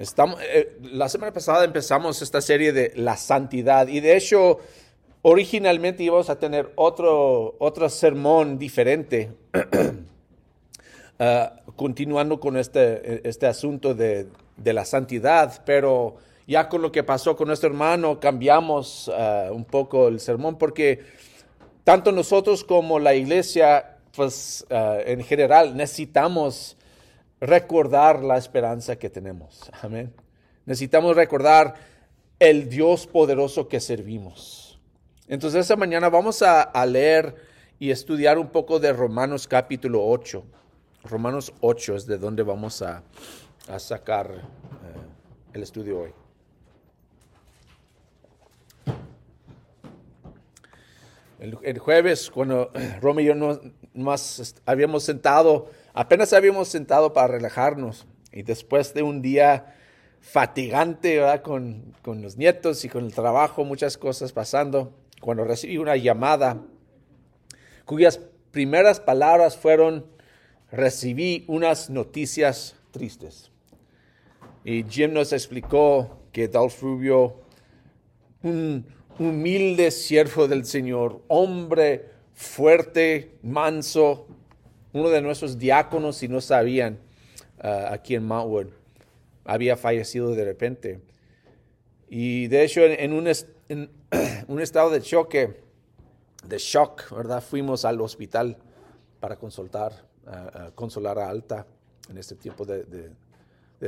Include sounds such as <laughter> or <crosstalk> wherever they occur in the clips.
Estamos, eh, la semana pasada empezamos esta serie de la santidad y de hecho originalmente íbamos a tener otro, otro sermón diferente, ah, <clears throat> continuando con este, este asunto de, de, la santidad, pero ya con lo que pasó con nuestro hermano cambiamos ah, un poco el sermón porque tanto nosotros como la iglesia, pues ah, en general necesitamos recordar la esperanza que tenemos. Amén. Necesitamos recordar el Dios poderoso que servimos. Entonces, esta mañana vamos a, leer y estudiar un poco de Romanos capítulo 8. Romanos 8 es de donde vamos a, sacar eh, el estudio hoy. El, jueves, cuando Roma y yo nos, más habíamos sentado Apenas habíamos sentado para relajarnos y después de un día fatigante Con, con los nietos y con el trabajo, muchas cosas pasando, cuando recibí una llamada cuyas primeras palabras fueron, recibí unas noticias tristes. Y Jim nos explicó que Dolph Rubio, un humilde siervo del Señor, hombre fuerte, manso, uno de nuestros diáconos, si no sabían, uh, aquí en Mountwood, había fallecido de repente. Y de hecho, en, <clears throat> un, estado de choque, de shock, ¿verdad? Fuimos al hospital para consultar, uh, consolar a Alta en este tiempo de,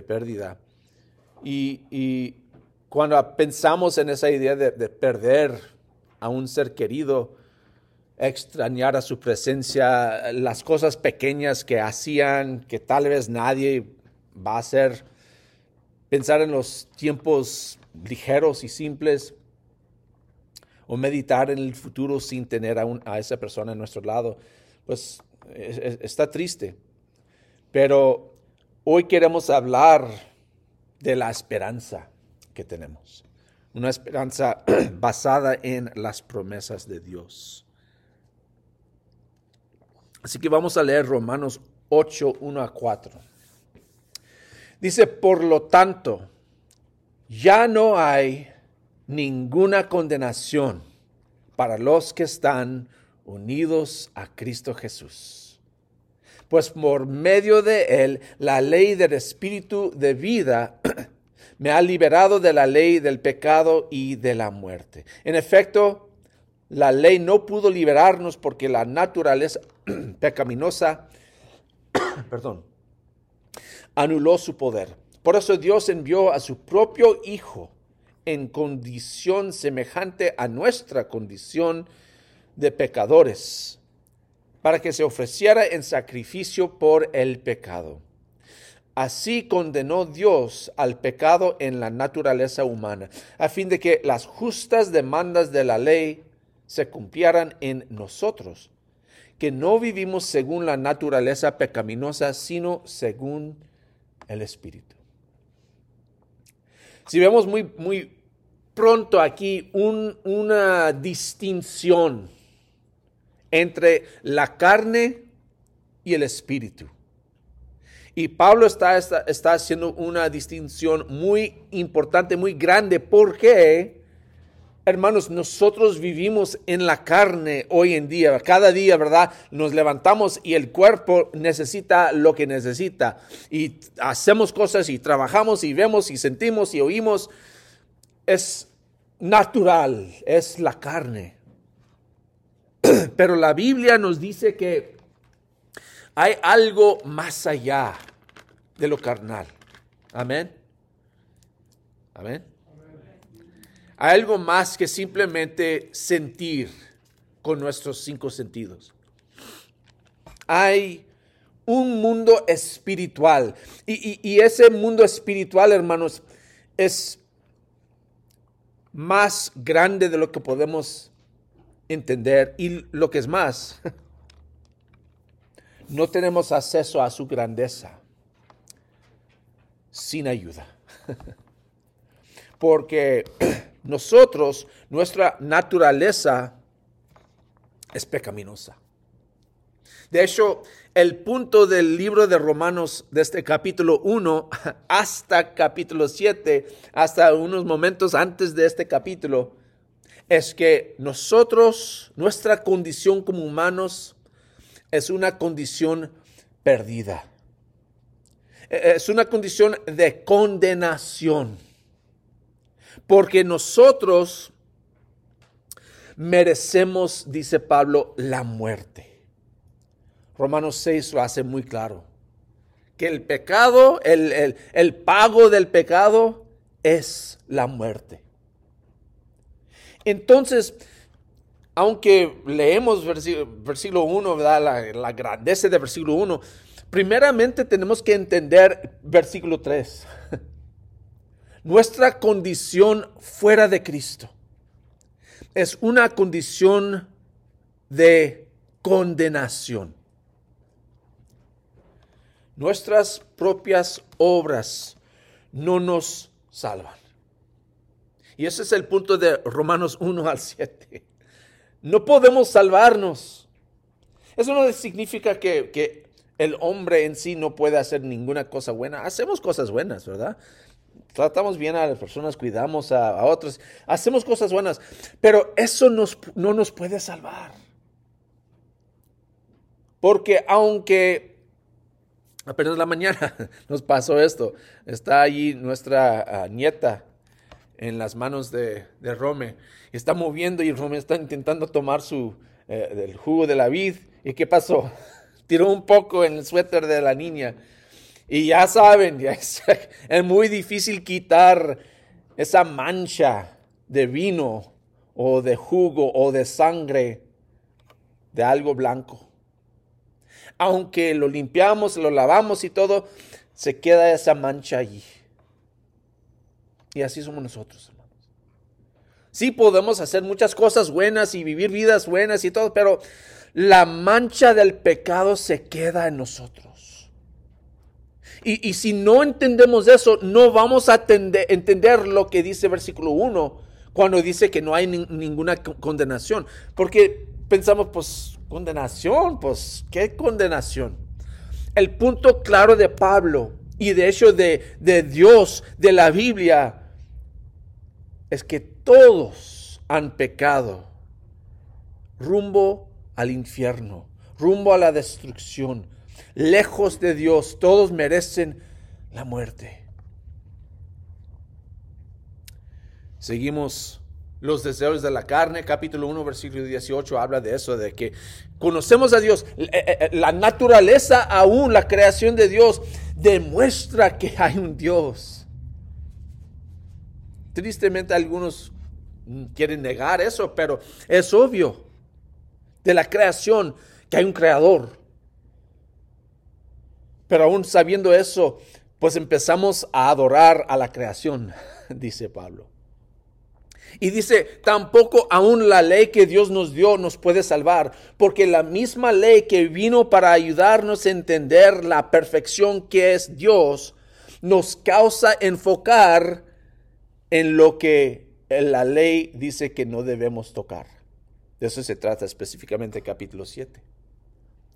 pérdida. Y, cuando pensamos en esa idea de, de perder a un ser querido, extrañar a su presencia, las cosas pequeñas que hacían, que tal vez nadie va a hacer, pensar en los tiempos ligeros y simples, o meditar en el futuro sin tener a, esa persona a nuestro lado, pues está triste. Pero hoy queremos hablar de la esperanza que tenemos, una esperanza <clears throat> basada en las promesas de Dios. Así que vamos a leer Romanos 8, 1 a 4. Dice, por lo tanto, ya no hay ninguna condenación para los que están unidos a Cristo Jesús. Pues por medio de él, la ley del Espíritu de vida <clears throat> me ha liberado de la ley del pecado y de la muerte. En efecto, la ley no pudo liberarnos porque la naturaleza <clears throat> pecaminosa, <clears throat> perdón, anuló su poder. Por eso Dios envió a su propio Hijo en condición semejante a nuestra condición de pecadores, para que se ofreciera en sacrificio por el pecado. Así condenó Dios al pecado en la naturaleza humana, a fin de que las justas demandas de la ley se cumplieran en nosotros, que no vivimos según la naturaleza pecaminosa, sino según el Espíritu. Si vemos muy, muy pronto aquí una distinción entre la carne y el Espíritu. Y Pablo está, está, haciendo una distinción muy importante, muy grande. ¿Por qué? Hermanos, nosotros vivimos en la carne hoy en día. Cada día, ¿verdad? Nos levantamos y el cuerpo necesita lo que necesita. Y hacemos cosas y trabajamos y vemos y sentimos y oímos. Es natural, es la carne. <clears throat> Pero la Biblia nos dice que hay algo más allá de lo carnal. Amén. Amén algo más que simplemente sentir con nuestros cinco sentidos. Hay un mundo espiritual y, ese mundo espiritual, hermanos, es más grande de lo que podemos entender y lo que es más, <laughs> no tenemos acceso a su grandeza sin ayuda. <laughs> Porque nosotros, nuestra naturaleza es pecaminosa. De hecho, el punto del libro de Romanos, de este capítulo 1 <laughs> hasta capítulo 7, hasta unos momentos antes de este capítulo, es que nosotros, nuestra condición como humanos, es una condición perdida. E, es una condición de condenación. Porque nosotros merecemos, dice Pablo, la muerte. Romanos 6 lo hace muy claro. Que el pecado, el, el pago del pecado es la muerte. Entonces, aunque leemos versículo, 1, La, la, grandeza del versículo 1, primeramente tenemos que entender versículo 3. <laughs> Nuestra condición fuera de Cristo es una condición de condenación. Nuestras propias obras no nos salvan. Y ese es el punto de Romanos 1 al 7. No podemos salvarnos. Eso no significa que, el hombre en sí no puede hacer ninguna cosa buena. Hacemos cosas buenas, ¿verdad? Tratamos bien a las personas, cuidamos a, otros, hacemos cosas buenas, pero eso no nos puede salvar. Porque aunque apenas la mañana <laughs> nos pasó esto, está allí nuestra ah, nieta en las manos de, Rome. Está moviendo y Rome está intentando tomar su, eh, el jugo de la vid. ¿Y qué pasó? <laughs> Tiró un poco en el suéter de la niña. Y ya saben, <laughs> es, muy difícil quitar esa mancha de vino o de jugo o de sangre de algo blanco. Aunque lo limpiamos, lo lavamos y todo, se queda esa mancha allí. Y así somos nosotros, hermanos. Sí podemos hacer muchas cosas buenas y vivir vidas buenas y todo, pero la mancha del pecado se queda en nosotros. Y, si no entendemos eso, no vamos a entender lo que dice versículo 1 cuando dice que no hay ninguna condenación. Porque pensamos, pues, condenación, pues, ¿qué condenación? El punto claro de Pablo y de hecho de, de Dios, de la Biblia, es que todos han pecado rumbo al infierno, rumbo a la destrucción, lejos de Dios, todos merecen la muerte. Seguimos los deseos de la carne, capítulo 1, versículo 18, habla de eso, de que conocemos a Dios. Eh, eh, eh, la naturaleza aún, la creación de Dios, demuestra que hay un Dios. Tristemente algunos quieren negar eso, pero es obvio de la creación que hay un creador. Pero aún sabiendo eso, pues empezamos a adorar a la creación, <laughs> dice Pablo. Y dice, tampoco aún la ley que Dios nos dio nos puede salvar, porque la misma ley que vino para ayudarnos a entender la perfección que es Dios, nos causa enfocar en lo que la ley dice que no debemos tocar. De eso se trata específicamente capítulo 7.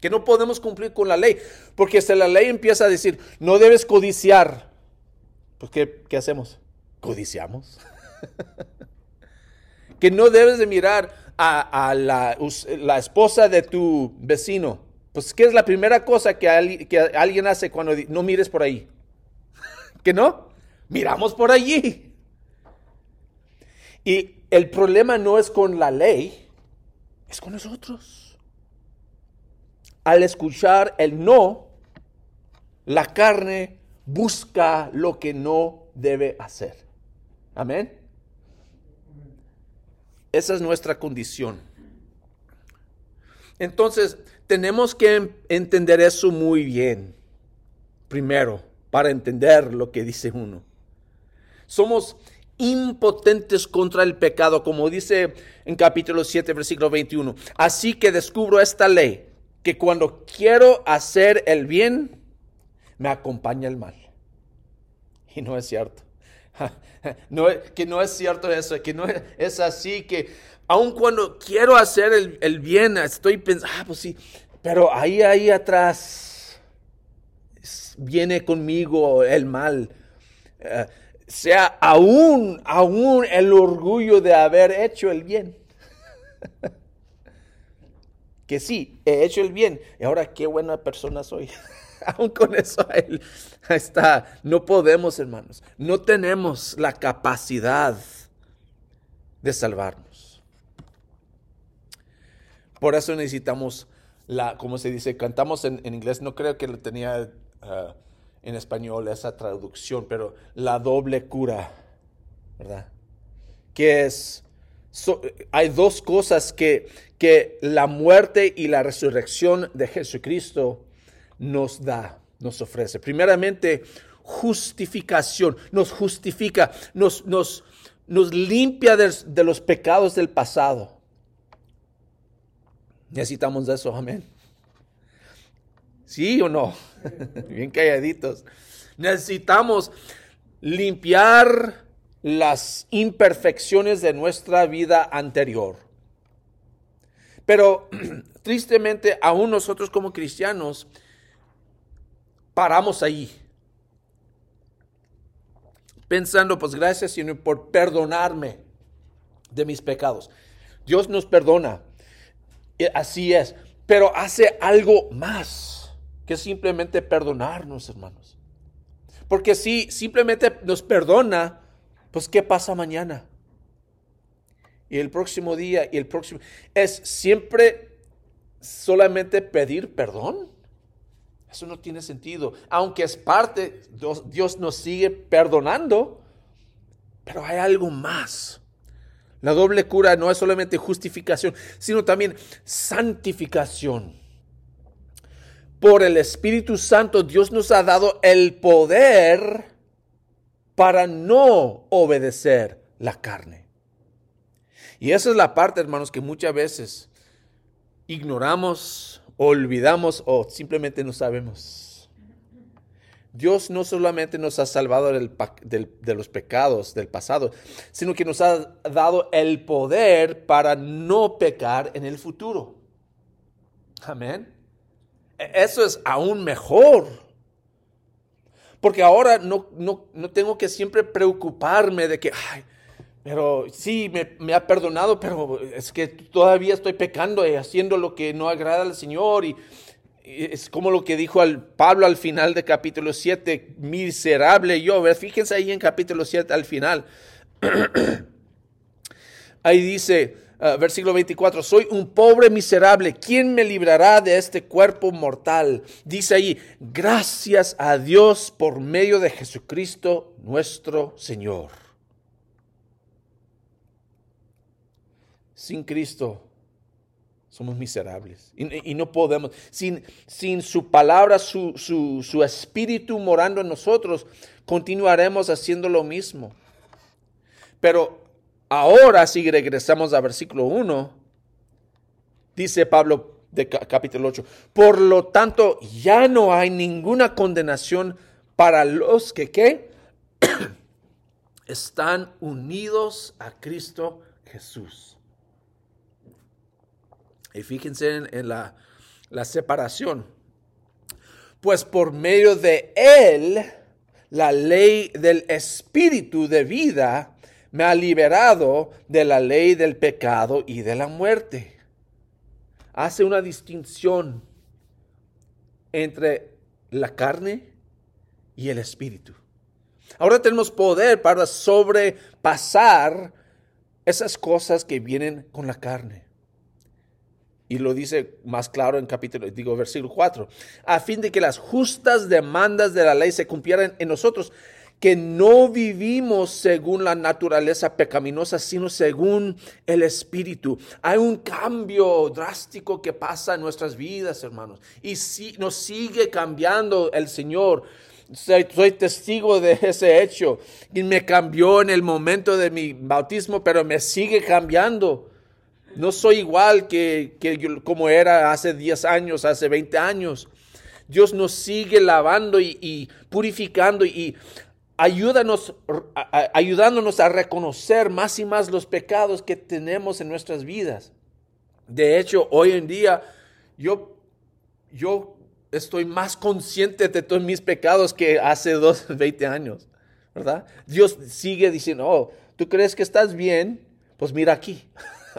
Que no podemos cumplir con la ley, porque si la ley empieza a decir, no debes codiciar, pues ¿qué, qué hacemos? Codiciamos. <laughs> que no debes de mirar a, la, la, esposa de tu vecino. Pues ¿qué es la primera cosa que, que alguien hace cuando no mires por ahí? <laughs> ¿Que no? Miramos por allí. Y el problema no es con la ley, es con nosotros. Al escuchar el no, la carne busca lo que no debe hacer. Amén. Esa es nuestra condición. Entonces, tenemos que entender eso muy bien. Primero, para entender lo que dice uno. Somos impotentes contra el pecado, como dice en capítulo 7, versículo 21. Así que descubro esta ley, que cuando quiero hacer el bien, me acompaña el mal. Y no es cierto. <laughs> No, que no es cierto eso, que no es, así, que aun cuando quiero hacer el, el bien, estoy pensando, ah, pues sí, Pero ahí, ahí atrás viene conmigo el mal. Eh, sea aún, aún el orgullo de haber hecho el bien. <laughs> que sí, he hecho el bien. Y ahora qué buena persona soy. <laughs> aún con eso ahí está. No podemos, hermanos. No tenemos la capacidad de salvarnos. Por eso necesitamos la, como se dice, cantamos en, inglés, no creo que lo tenía ah, en español esa traducción, pero la doble cura, ¿verdad? Que es, hay dos cosas que, que la muerte y la resurrección de Jesucristo nos da, nos ofrece. Primeramente, justificación, nos justifica, nos, nos, nos limpia de, los pecados del pasado. Necesitamos de eso, amén. ¿Sí o no? <laughs> Bien calladitos. Necesitamos limpiar las imperfecciones de nuestra vida anterior. Pero <clears throat> tristemente, aún nosotros como cristianos, paramos ahí. Pensando, pues gracias Señor por perdonarme de mis pecados. Dios nos perdona. Así es. Pero hace algo más que simplemente perdonarnos, hermanos. Porque si simplemente nos perdona, pues ¿qué pasa mañana? Y el próximo día y el próximo... ¿Es siempre solamente pedir perdón? Eso no tiene sentido. Aunque es parte, Dios, Dios nos sigue perdonando, pero hay algo más. La doble cura no es solamente justificación, sino también santificación. Por el Espíritu Santo Dios nos ha dado el poder para no obedecer la carne. Y esa es la parte, hermanos, que muchas veces ignoramos, olvidamos o simplemente no sabemos. Dios no solamente nos ha salvado de los pecados del pasado, sino que nos ha dado el poder para no pecar en el futuro. Amén. E, eso es aún mejor. Porque ahora no, no, tengo que siempre preocuparme de que, ay, pero sí, me, me, ha perdonado, pero es que todavía estoy pecando y haciendo lo que no agrada al Señor y, es como lo que dijo al Pablo al final de capítulo 7, miserable yo. Fíjense ahí en capítulo 7 al final. <clears throat> ahí dice, uh, versículo 24, soy un pobre miserable, ¿quién me librará de este cuerpo mortal? Dice ahí, gracias a Dios por medio de Jesucristo nuestro Señor. Sin Cristo somos miserables y, no podemos, sin, sin su palabra, su, su, espíritu morando en nosotros, continuaremos haciendo lo mismo. Pero ahora si regresamos al versículo 1, dice Pablo de capítulo 8, por lo tanto ya no hay ninguna condenación para los que ¿qué? <clears throat> están unidos a Cristo Jesús. Y fíjense en, la, la separación. Pues por medio de él, la ley del espíritu de vida me ha liberado de la ley del pecado y de la muerte. Hace una distinción entre la carne y el espíritu. Ahora tenemos poder para sobrepasar esas cosas que vienen con la carne. Y lo dice más claro en capítulo, digo, versículo 4, a fin de que las justas demandas de la ley se cumplieran en nosotros, que no vivimos según la naturaleza pecaminosa, sino según el Espíritu. Hay un cambio drástico que pasa en nuestras vidas, hermanos, y si, nos sigue cambiando el Señor. Soy, testigo de ese hecho y me cambió en el momento de mi bautismo, pero me sigue cambiando. No soy igual que, como era hace 10 años, hace 20 años. Dios nos sigue lavando y, purificando y ayúdanos, ayudándonos a reconocer más y más los pecados que tenemos en nuestras vidas. De hecho, hoy en día yo yo estoy más consciente de todos mis pecados que hace dos, <laughs> 20 años, ¿verdad? Dios sigue diciendo, oh, ¿tú crees que estás bien? Pues mira aquí. <laughs>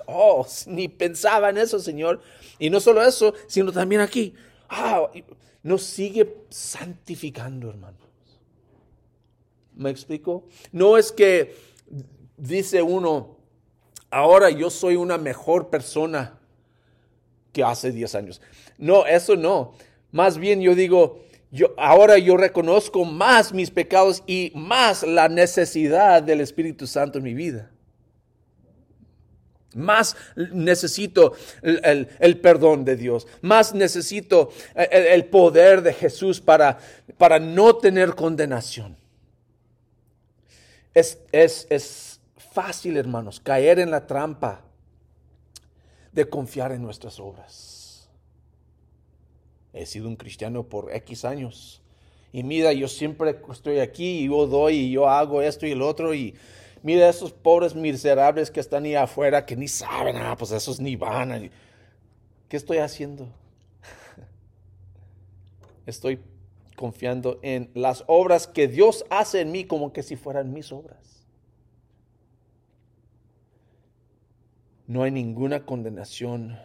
Oh, ni pensaba en eso, Señor. Y no solo eso, sino también aquí. Ah, nos sigue santificando, hermanos. ¿Me explico? No es que dice uno, ahora yo soy una mejor persona que hace 10 años. No, eso no. Más bien yo digo, yo, ahora yo reconozco más mis pecados y más la necesidad del Espíritu Santo en mi vida. Más necesito el, perdón de Dios. Más necesito el, poder de Jesús para, para no tener condenación. Es, es, es fácil, hermanos, caer en la trampa de confiar en nuestras obras he sido un cristiano por X años. Y mira, yo siempre estoy aquí y yo doy y yo hago esto y el otro. Y mira esos pobres miserables que están ahí afuera que ni saben, ah, pues esos ni van. ¿Qué estoy haciendo? <laughs> Estoy confiando en las obras que Dios hace en mí como que si fueran mis obras. No hay ninguna condenación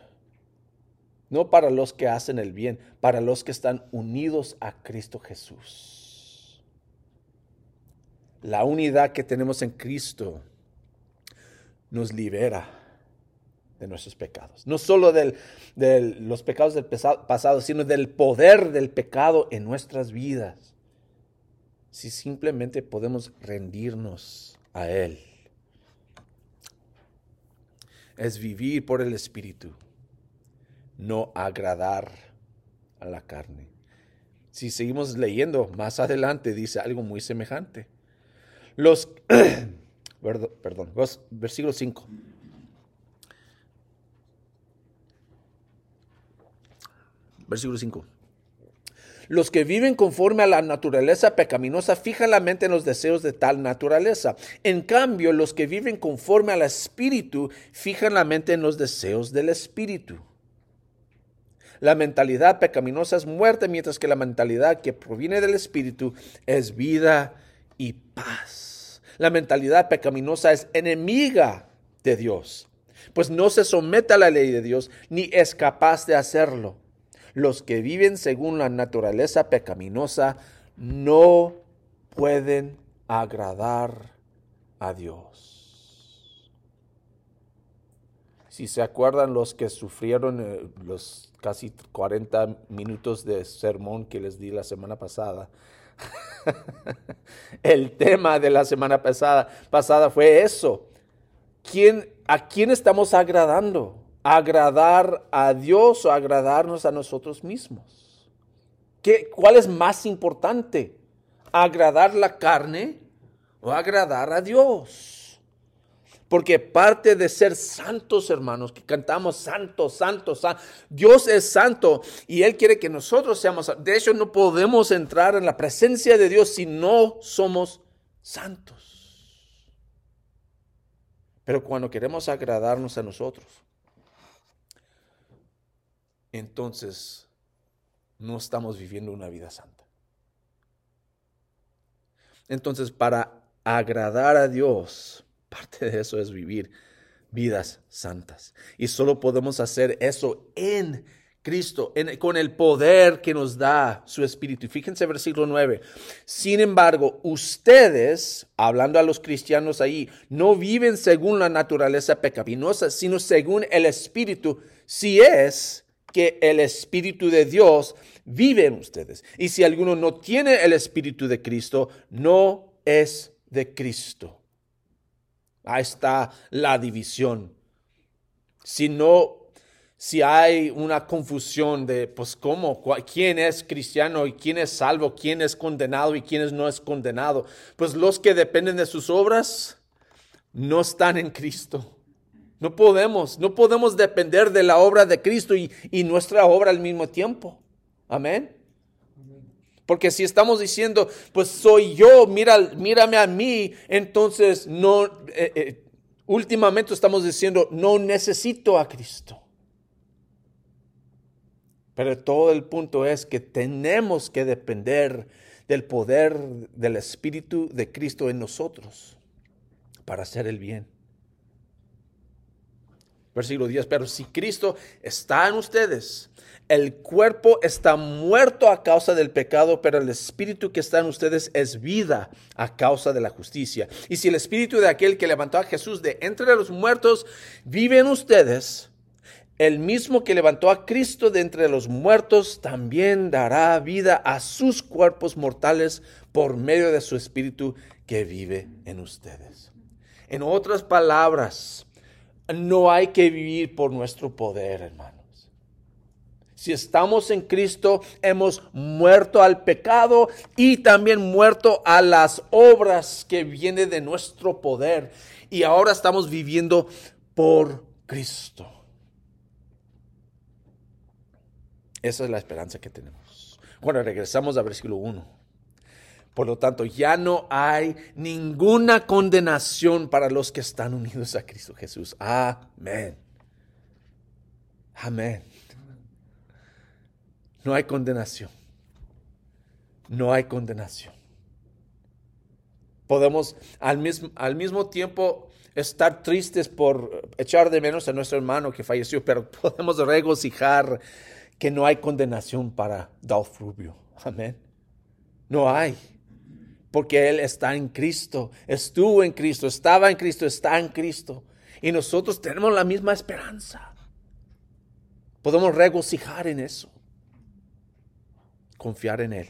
no para los que hacen el bien, para los que están unidos a Cristo Jesús. La unidad que tenemos en Cristo nos libera de nuestros pecados. No solo de los pecados del pasado, sino del poder del pecado en nuestras vidas. Si simplemente podemos rendirnos a Él. Es vivir por el Espíritu no agradar a la carne. Si seguimos leyendo más adelante, dice algo muy semejante. Los, <clears throat> perdón, versículo 5. Versículo 5. Los que viven conforme a la naturaleza pecaminosa fijan la mente en los deseos de tal naturaleza. En cambio, los que viven conforme al espíritu fijan la mente en los deseos del espíritu. La mentalidad pecaminosa es muerte, mientras que la mentalidad que proviene del Espíritu es vida y paz. La mentalidad pecaminosa es enemiga de Dios, pues no se somete a la ley de Dios ni es capaz de hacerlo. Los que viven según la naturaleza pecaminosa no pueden agradar a Dios. Si se acuerdan los que sufrieron eh, los casi 40 minutos de sermón que les di la semana pasada, <laughs> el tema de la semana pasada, fue eso. ¿Quién, ¿A quién estamos agradando? ¿Agradar a Dios o agradarnos a nosotros mismos? ¿Qué, ¿Cuál es más importante? ¿Agradar la carne o agradar a Dios? Porque parte de ser santos, hermanos, que cantamos santo, santo, santo. Dios es santo y Él quiere que nosotros seamos De hecho, no podemos entrar en la presencia de Dios si no somos santos. Pero cuando queremos agradarnos a nosotros, entonces no estamos viviendo una vida santa. Entonces, para agradar a Dios, Parte de eso es vivir vidas santas. Y solo podemos hacer eso en Cristo, con el poder que nos da su Espíritu. Y fíjense versículo 9. Sin embargo, ustedes, hablando a los cristianos ahí, no viven según la naturaleza pecaminosa, sino según el Espíritu, si es que el Espíritu de Dios vive en ustedes. Y si alguno no tiene el Espíritu de Cristo, no es de Cristo. Ahí está la división. Si no, si hay una confusión de, pues, ¿cómo? ¿Quién es cristiano y quién es salvo? ¿Quién es condenado y quién no es condenado? Pues los que dependen de sus obras no están en Cristo. No podemos, no podemos depender de la obra de Cristo y, y nuestra obra al mismo tiempo. Amén. Porque si estamos diciendo, pues soy yo, mira, mírame a mí, entonces no, eh, eh, últimamente estamos diciendo, no necesito a Cristo. Pero todo el punto es que tenemos que depender del poder del Espíritu de Cristo en nosotros para hacer el bien. Versículo 10, pero si Cristo está en ustedes, el cuerpo está muerto a causa del pecado, pero el espíritu que está en ustedes es vida a causa de la justicia. Y si el espíritu de aquel que levantó a Jesús de entre los muertos vive en ustedes, el mismo que levantó a Cristo de entre los muertos también dará vida a sus cuerpos mortales por medio de su espíritu que vive en ustedes. En otras palabras, no hay que vivir por nuestro poder, hermanos. Si estamos en Cristo, hemos muerto al pecado y también muerto a las obras que vienen de nuestro poder. Y ahora estamos viviendo por Cristo. Esa es la esperanza que tenemos. Bueno, regresamos al versículo 1. Por lo tanto, ya no hay ninguna condenación para los que están unidos a Cristo Jesús. Amén. Amén. No hay condenación. No hay condenación. Podemos al mismo, al mismo tiempo estar tristes por echar de menos a nuestro hermano que falleció, pero <laughs> podemos regocijar que no hay condenación para Dolph Rubio. Amén. No hay porque Él está en Cristo, estuvo en Cristo, estaba en Cristo, está en Cristo. Y nosotros tenemos la misma esperanza. Podemos regocijar en eso. Confiar en Él.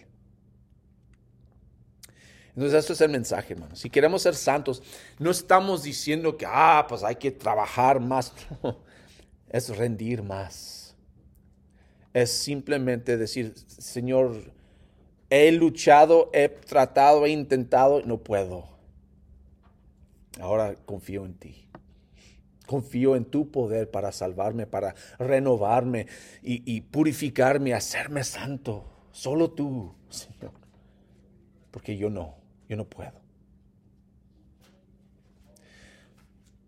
Entonces, eso es el mensaje, hermano. Si queremos ser santos, no estamos diciendo que, ah, pues hay que trabajar más. <laughs> es rendir más. Es simplemente decir, Señor, He luchado, he tratado, he intentado, no puedo. Ahora confío en ti. Confío en tu poder para salvarme, para renovarme y, purificarme, hacerme santo. Solo tú, Señor. Porque yo no, yo no puedo.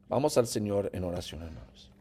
Vamos al Señor en oración, hermanos.